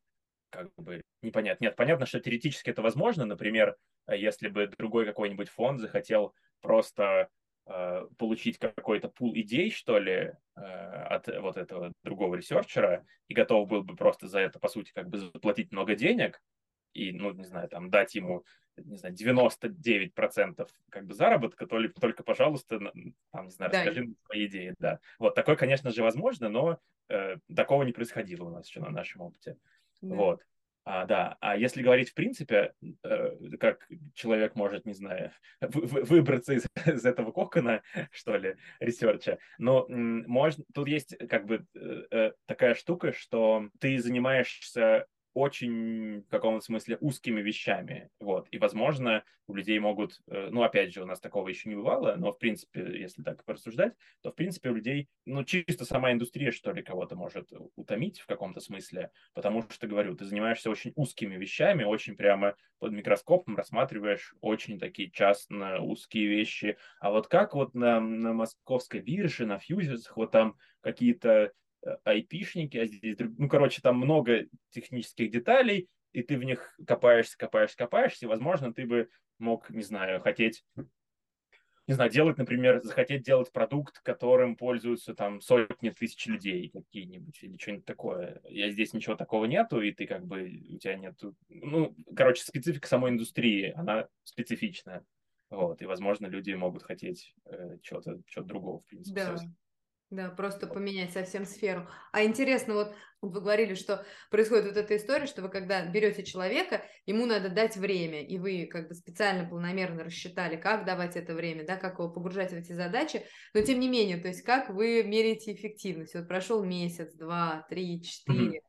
как бы непонятно. Нет, понятно, что теоретически это возможно. Например, э, если бы другой какой-нибудь фонд захотел просто э, получить какой-то пул идей, что ли, э, от вот этого другого ресерчера, и готов был бы просто за это, по сути, как бы заплатить много денег, и, ну, не знаю, там, дать ему не знаю, 99% как бы заработка, только, только пожалуйста, там, не знаю, да. расскажи свои идеи, да. Вот, такое, конечно же, возможно, но э, такого не происходило у нас еще на нашем опыте. Да. Вот. А, да, а если говорить в принципе, э, как человек может, не знаю, вы, выбраться из, из этого кокона, что ли, research а, но можно, тут есть как бы э, э, такая штука, что ты занимаешься очень в каком-то смысле узкими вещами. Вот. И, возможно, у людей могут, э, ну, опять же, у нас такого еще не бывало, но, в принципе, если так порассуждать, то, в принципе, у людей, ну, чисто сама индустрия, что ли, кого-то может утомить в каком-то смысле, потому что, говорю, ты занимаешься очень узкими вещами, очень прямо под микроскопом рассматриваешь очень такие частно узкие вещи. А вот как вот на, на московской бирже, на фьюзерсах, вот там какие-то айпишники, а здесь, ну, короче, там много технических деталей, и ты в них копаешься, копаешься, копаешься, и, возможно, ты бы мог, не знаю, хотеть, не знаю, делать, например, захотеть делать продукт, которым пользуются там сотни тысяч людей какие-нибудь или что-нибудь такое. Я здесь ничего такого нету, и ты как бы, у тебя нету, ну, короче, специфика самой индустрии, она специфичная. Вот, и, возможно, люди могут хотеть э, чего-то чего другого, в принципе. Да. Да, просто поменять совсем сферу. А интересно, вот вы говорили, что происходит вот эта история, что вы когда берете человека, ему надо дать время, и вы как бы специально планомерно рассчитали, как давать это время, да, как его погружать в эти задачи, но тем не менее, то есть как вы меряете эффективность? Вот прошел месяц, два, три, четыре,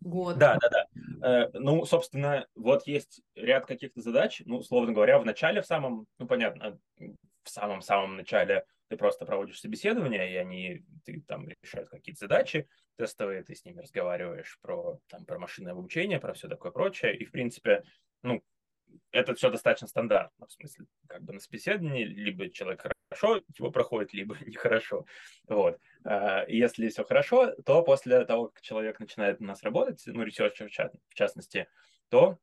год. Да, да, да. Э, ну, собственно, вот есть ряд каких-то задач, ну, условно говоря, в начале, в самом, ну, понятно, в самом-самом начале ты просто проводишь собеседование, и они ты, там решают какие-то задачи тестовые, ты с ними разговариваешь про, там, про машинное обучение, про все такое прочее. И, в принципе, ну, это все достаточно стандартно, в смысле, как бы на собеседовании либо человек хорошо его проходит, либо нехорошо. Вот. А, если все хорошо, то после того, как человек начинает у нас работать, ну, research ер в частности, то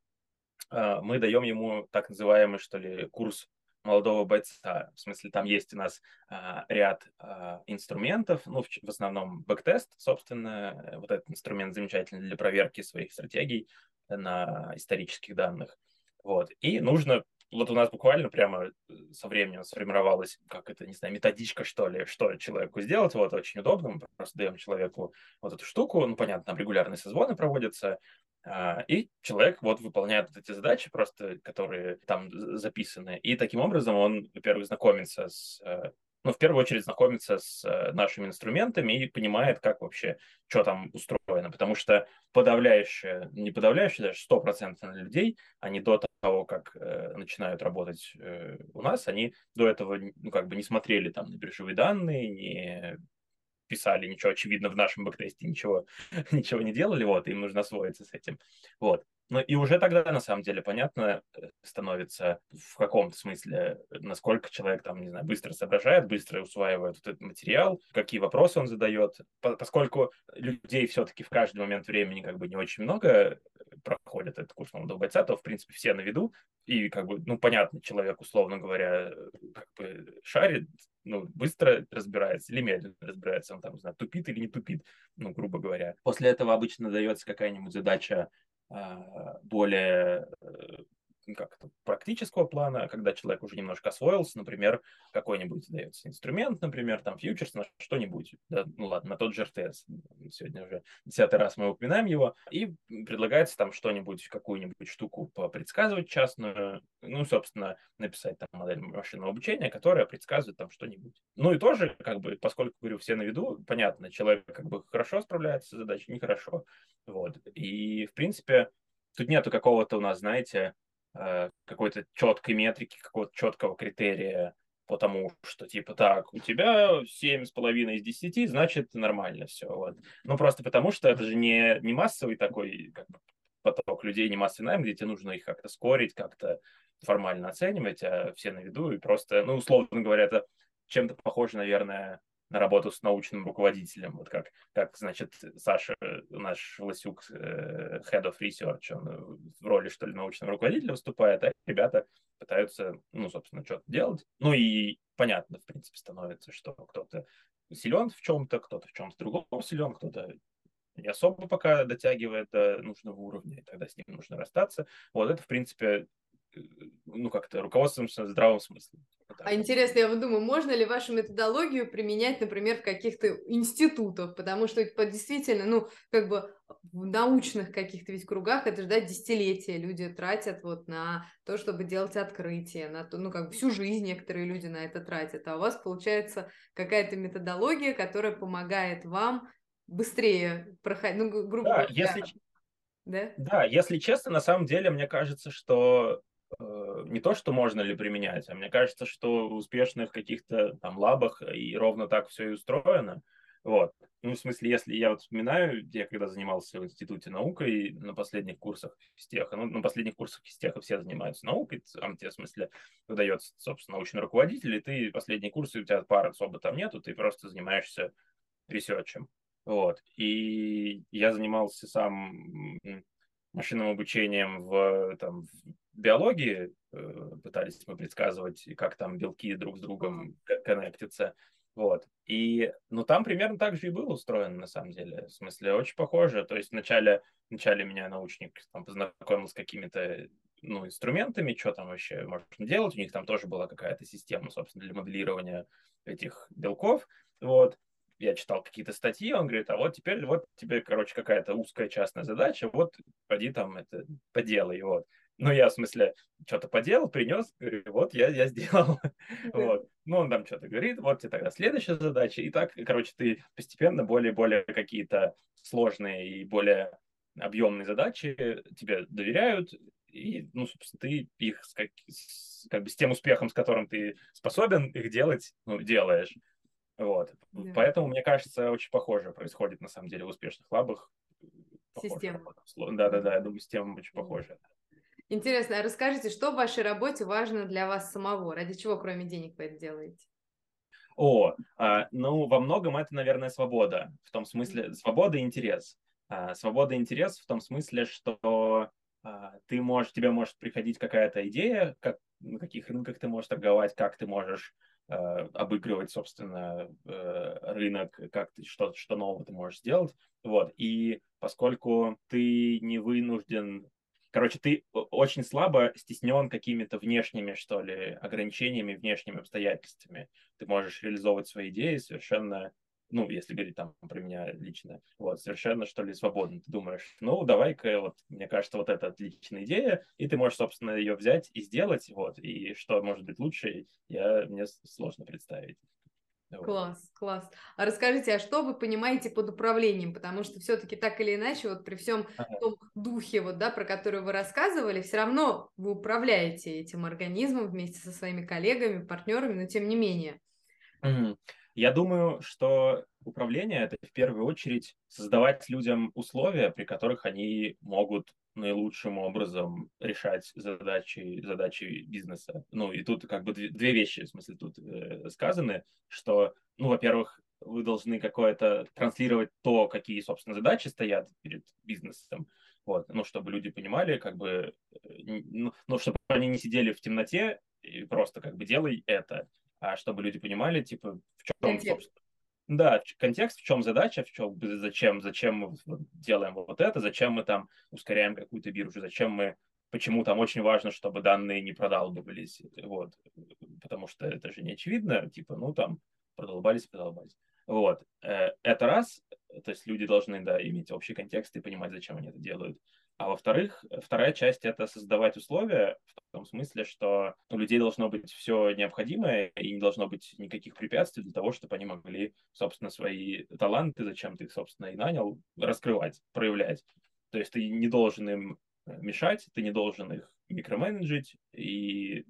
а, мы даем ему так называемый, что ли, курс молодого бойца. В смысле, там есть у нас а, ряд а, инструментов, ну, в, в основном backtest, собственно, вот этот инструмент замечательный для проверки своих стратегий на исторических данных. Вот. И нужно, вот у нас буквально прямо э, со временем сформировалась, как это, не знаю, методичка, что ли, что человеку сделать. Вот, очень удобно, мы просто даем человеку вот эту штуку, ну, понятно, там регулярные созвоны проводятся, а, и человек вот выполняет вот эти задачи просто, которые там записаны. И таким образом он, во-первых, знакомится с э, ну, в первую очередь знакомится с э, нашими инструментами и понимает, как вообще, что там устроено. Потому что подавляющее, не подавляющее, даже стопроцентно людей, они до того, как э, начинают работать э, у нас, они до этого, ну, как бы не смотрели там на биржевые данные, не писали ничего, очевидно, в нашем бэктесте ничего, ничего не делали, вот, им нужно освоиться с этим. Вот. Ну и уже тогда, на самом деле, понятно э, становится в каком-то смысле, насколько человек там, не знаю, быстро соображает, быстро усваивает вот этот материал, какие вопросы он задает. Поскольку людей все-таки в каждый момент времени как бы не очень много э, проходит этот курс молодого бойца, то, в принципе, все на виду. И как бы, ну, понятно, человек, условно говоря, как бы шарит, ну, быстро разбирается или медленно разбирается, он там, не знаю, тупит или не тупит, ну, грубо говоря. После этого обычно дается какая-нибудь задача более как практического плана, когда человек уже немножко освоился, например, какой-нибудь дается инструмент, например, там фьючерс на что-нибудь, да, ну ладно, на тот же РТС, сегодня уже десятый раз мы упоминаем его, и предлагается там что-нибудь, какую-нибудь штуку предсказывать частную, ну, собственно, написать там модель машинного обучения, которая предсказывает там что-нибудь. Ну и тоже, как бы, поскольку, говорю, все на виду, понятно, человек как бы хорошо справляется с задачей, нехорошо, вот, и, в принципе, тут нету какого-то у нас, знаете, какой-то четкой метрики, какого-то четкого критерия, потому что, типа, так, у тебя семь с половиной из десяти, значит, нормально все. Вот. Ну, просто потому что это же не, не массовый такой как бы, поток людей, не массовый найм, где тебе нужно их как-то скорить, как-то формально оценивать, а все на виду, и просто, ну, условно говоря, это чем-то похоже, наверное, на работу с научным руководителем, вот как, как значит, Саша, наш Власюк, э, Head of Research, он в роли, что ли, научного руководителя выступает, а ребята пытаются, ну, собственно, что-то делать. Ну и понятно, в принципе, становится, что кто-то силен в чем-то, кто-то в чем-то другом силен, кто-то не особо пока дотягивает до нужного уровня, и тогда с ним нужно расстаться. Вот это, в принципе, э, ну, как-то руководствуемся здравым смыслом. А интересно, я вот думаю, можно ли вашу методологию применять, например, в каких-то институтах, потому что это действительно, ну, как бы в научных каких-то ведь кругах это ждать десятилетия люди тратят вот на то, чтобы делать открытие, на то, ну, как бы всю жизнь некоторые люди на это тратят, а у вас получается какая-то методология, которая помогает вам быстрее проходить, ну, грубо да, говоря. Если... Да? да, если честно, на самом деле, мне кажется, что не то, что можно ли применять, а мне кажется, что в успешных каких-то там лабах и ровно так все и устроено. Вот. Ну, в смысле, если я вот вспоминаю, я когда занимался в Институте наукой на последних курсах физтеха, ну, на последних курсах физтеха все занимаются наукой, там тебе, в смысле, выдается, собственно, научный руководитель, и ты последние курсы, у тебя пары особо там нету, ты просто занимаешься ресерчем. Вот. И я занимался сам машинным обучением в, там, биологии э, пытались мы предсказывать, как там белки друг с другом коннектятся. Вот. И, ну, там примерно так же и было устроено, на самом деле. В смысле, очень похоже. То есть вначале, вначале меня научник там, познакомил с какими-то ну, инструментами, что там вообще можно делать. У них там тоже была какая-то система, собственно, для моделирования этих белков. Вот. я читал какие-то статьи, он говорит, а вот теперь вот тебе, короче, какая-то узкая частная задача, вот пойди там это поделай, вот. Ну, я, в смысле, что-то поделал, принес, говорю, вот, я, я сделал. вот. Ну, он там что-то говорит, вот тебе тогда следующая задача. И так, короче, ты постепенно более более какие-то сложные и более объемные задачи тебе доверяют, и, ну, собственно, ты их с, как, с, как бы с тем успехом, с которым ты способен их делать, ну, делаешь. Вот. Да. Поэтому, мне кажется, очень похоже происходит, на самом деле, в успешных лабах. Система. Да-да-да, я думаю, система очень похожа. Интересно, а расскажите, что в вашей работе важно для вас самого? Ради чего, кроме денег, вы это делаете? О, а, ну, во многом это, наверное, свобода. В том смысле, свобода и интерес. А, свобода и интерес в том смысле, что а, ты можешь, тебе может приходить какая-то идея, как, на каких рынках ты можешь торговать, как ты можешь а, обыгрывать, собственно, э, рынок, как ты, что, что нового ты можешь сделать. Вот. И поскольку ты не вынужден Короче, ты очень слабо стеснен какими-то внешними, что ли, ограничениями, внешними обстоятельствами. Ты можешь реализовывать свои идеи совершенно, ну, если говорить там про меня лично, вот, совершенно, что ли, свободно. Ты думаешь, ну, давай-ка, вот, мне кажется, вот это отличная идея, и ты можешь, собственно, ее взять и сделать, вот, и что может быть лучше, я, мне сложно представить. Класс, класс. А расскажите, а что вы понимаете под управлением? Потому что все-таки так или иначе, вот при всем ага. том духе, вот, да, про который вы рассказывали, все равно вы управляете этим организмом вместе со своими коллегами, партнерами, но тем не менее. Я думаю, что управление это в первую очередь создавать людям условия, при которых они могут наилучшим образом решать задачи, задачи бизнеса. Ну, и тут как бы две, две вещи, в смысле, тут э, сказаны, что, ну, во-первых, вы должны какое-то транслировать то, какие, собственно, задачи стоят перед бизнесом, вот, ну, чтобы люди понимали, как бы, э, ну, ну, чтобы они не сидели в темноте и просто как бы делай это, а чтобы люди понимали, типа, в чем, собственно, да, контекст, в чем задача, в чем, зачем, зачем мы делаем вот это, зачем мы там ускоряем какую-то биржу, зачем мы, почему там очень важно, чтобы данные не продалбывались, вот, потому что это же не очевидно, типа, ну там продолбались, продолбались. Вот, э, это раз, то есть люди должны, да, иметь общий контекст и понимать, зачем они это делают. А во-вторых, вторая часть — это создавать условия в том смысле, что у людей должно быть все необходимое и не должно быть никаких препятствий для того, чтобы они могли, собственно, свои таланты, зачем ты их, собственно, и нанял, раскрывать, проявлять. То есть ты не должен им мешать, ты не должен их микроменеджить и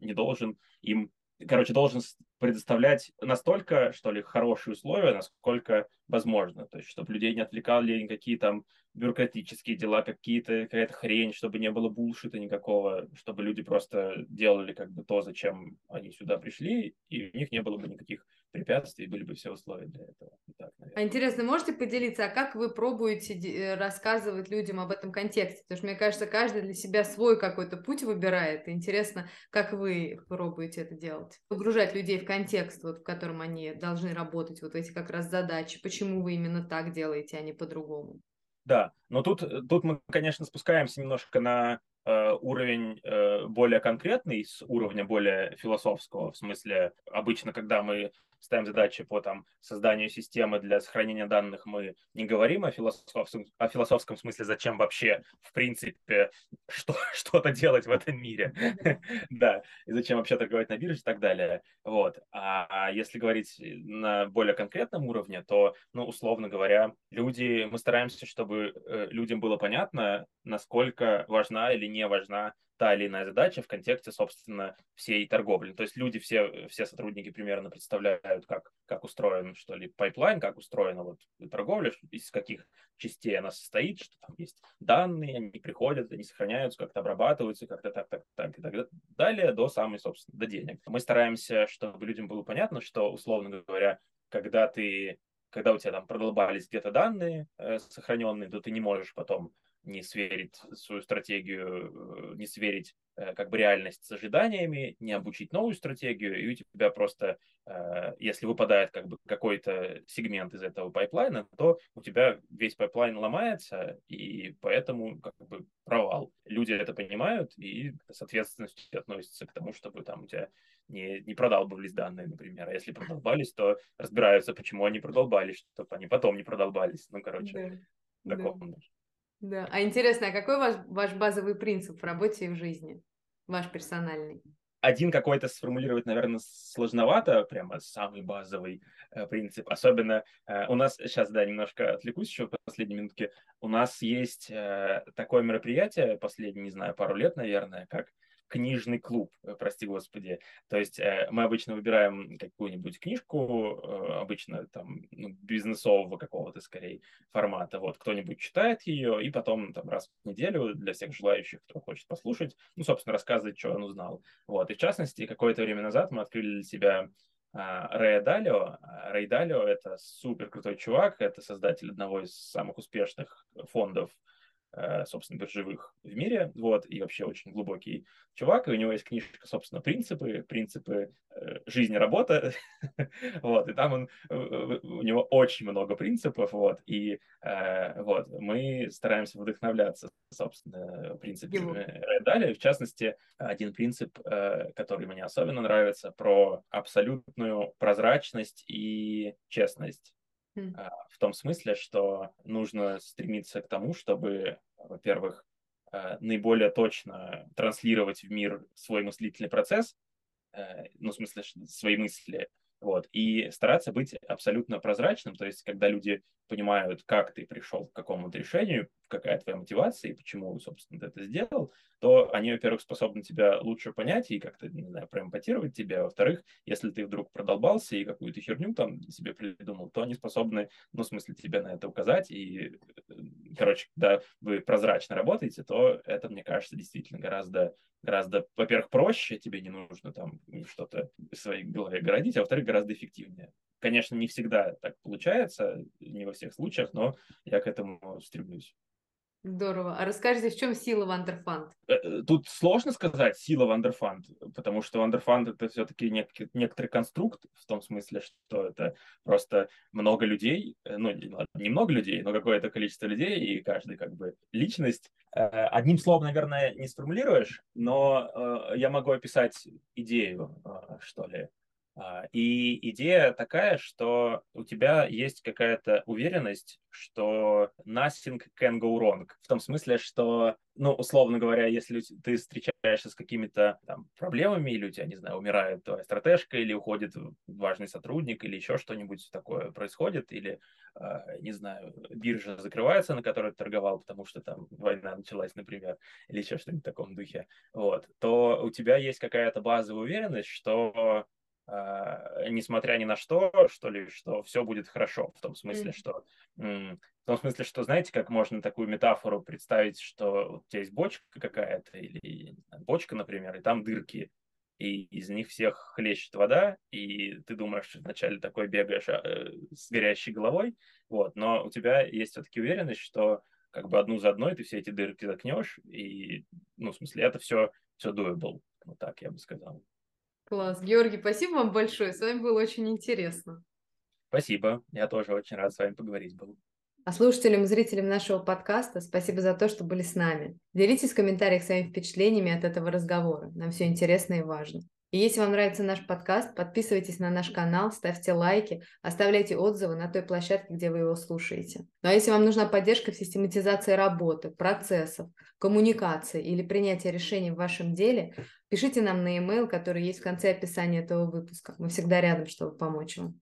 не должен им короче, должен предоставлять настолько, что ли, хорошие условия, насколько возможно. То есть, чтобы людей не отвлекали никакие там бюрократические дела, какие-то, какая-то хрень, чтобы не было булшита никакого, чтобы люди просто делали как бы то, зачем они сюда пришли, и у них не было бы никаких препятствий, были бы все условия для этого. Так, а интересно, можете поделиться, а как вы пробуете э, рассказывать людям об этом контексте? Потому что, мне кажется, каждый для себя свой какой-то путь выбирает. интересно, как вы пробуете это делать? Погружать людей в контекст, вот, в котором они должны работать, вот эти как раз задачи. Почему вы именно так делаете, а не по-другому? Да, но тут, тут мы, конечно, спускаемся немножко на э, уровень э, более конкретный, с уровня более философского, в смысле, обычно, когда мы ставим задачи по там, созданию системы для сохранения данных, мы не говорим о философском, о философском смысле, зачем вообще, в принципе, что, что-то делать в этом мире. Да, и зачем вообще торговать на бирже и так далее. Вот. А если говорить на более конкретном уровне, то, ну, условно говоря, люди, мы стараемся, чтобы э, людям было понятно, насколько важна или не важна та или иная задача в контексте, собственно, всей торговли. То есть люди, все, все сотрудники примерно представляют, как, как устроен, что ли, pipeline, как устроена вот торговля, из каких частей она состоит, что там есть данные, они приходят, они сохраняются, как-то обрабатываются, как-то так, так, так и так далее, до самой, собственно, до денег. Мы стараемся, чтобы людям было понятно, что, условно говоря, когда ты когда у тебя там продолбались где-то данные э, сохраненные, то ты не можешь потом не сверить свою стратегию, э, не сверить э, как бы реальность с ожиданиями, не обучить новую стратегию, и у тебя просто, если выпадает как бы какой-то сегмент из этого pipeline а, то у тебя весь pipeline ломается, и поэтому как бы провал. Люди это понимают и с ответственностью относятся к тому, чтобы там у тебя не, не продолбывались данные, например. А если продолбались, то разбираются, почему они продолбались, чтобы они потом не продолбались. Ну, короче, да. такого да. Да. А интересно, а какой ваш, ваш базовый принцип в работе и в жизни? Ваш персональный? один какой-то сформулировать, наверное, сложновато, прямо самый базовый э, принцип. Особенно э, у нас, сейчас, да, немножко отвлекусь еще в последней минутке, у нас есть э, такое мероприятие, последние, не знаю, пару лет, наверное, как книжный клуб, э, прости господи. То есть э, мы обычно выбираем какую-нибудь книжку, э, обычно там ну, бизнесового какого-то скорее формата. Вот кто-нибудь читает ее, и потом там раз в неделю для всех желающих, кто хочет послушать, ну, собственно, рассказывать, что он узнал. Вот. И в частности, какое-то время назад мы открыли для себя а, Рэя Далио. Рэй Далио — это супер крутой чувак, это создатель одного из самых успешных фондов собственно, биржевых в мире, вот, и вообще очень глубокий чувак, и у него есть книжка, собственно, «Принципы», «Принципы э, жизни, работа», вот, и там он, э, у него очень много принципов, вот, и вот, мы стараемся вдохновляться, собственно, принципами Далее, в частности, один принцип, который мне особенно нравится, про абсолютную прозрачность и честность а, в том смысле, что нужно стремиться к тому, чтобы, во-первых, а, наиболее точно транслировать в мир свой мыслительный процесс, э, ну, в смысле, свои мысли, вот, и стараться быть абсолютно прозрачным, то есть когда люди понимают, как ты пришел к какому-то решению, какая твоя мотивация и почему, собственно, ты это сделал, то они, во-первых, способны тебя лучше понять и как-то, не знаю, проэмпатировать тебя, а во-вторых, если ты вдруг продолбался и какую-то херню там себе придумал, то они способны, ну, в смысле, тебе на это указать, и, короче, когда вы прозрачно работаете, то это, мне кажется, действительно гораздо гораздо, во-первых, проще, тебе не нужно там что-то в своей голове городить, а во-вторых, гораздо эффективнее. Конечно, не всегда так получается, не во всех случаях, но я к этому стремлюсь. Здорово. А расскажите, в чем сила Wunder Fund? Э, э, тут сложно сказать сила Wunder Fund, потому что Wunder Fund это все-таки нек- некоторый конструкт, в том смысле, что это просто много людей, э, ну, не много людей, но какое-то количество людей, и каждый как бы личность. Одним словом, наверное, не сформулируешь, но я могу описать идею, что ли. А, и идея такая, что у тебя есть какая-то уверенность, что nothing can go wrong. В том смысле, что, ну, условно говоря, если ты встречаешься с какими-то там проблемами, или у тебя, не знаю, умирает твоя стратежка, или уходит важный сотрудник, или еще что-нибудь такое происходит, или, а, не знаю, биржа закрывается, на которой ты торговал, потому что там война началась, например, или еще что-нибудь в таком духе, вот, то у тебя есть какая-то базовая уверенность, что несмотря ни на что, что ли, что все будет хорошо, в том смысле, mm-hmm. что в том смысле, что, знаете, как можно такую метафору представить, что у тебя есть бочка какая-то, или бочка, например, и там дырки, и из них всех хлещет вода, и ты думаешь, что вначале такой бегаешь э, с горящей головой, вот, но у тебя есть все-таки уверенность, что как бы одну за одной ты все эти дырки закнешь, и, ну, в смысле, это все, все doable, вот так я бы сказал. Класс. Георгий, спасибо вам большое. С вами было очень интересно. Спасибо. Я тоже очень рад с вами поговорить был. А слушателям и зрителям нашего подкаста спасибо за то, что были с нами. Делитесь в комментариях своими впечатлениями от этого разговора. Нам все интересно и важно. И если вам нравится наш подкаст, подписывайтесь на наш канал, ставьте лайки, оставляйте отзывы на той площадке, где вы его слушаете. Ну а если вам нужна поддержка в систематизации работы, процессов, коммуникации или принятия решений в вашем деле, пишите нам на e-mail, который есть в конце описания этого выпуска. Мы всегда рядом, чтобы помочь вам.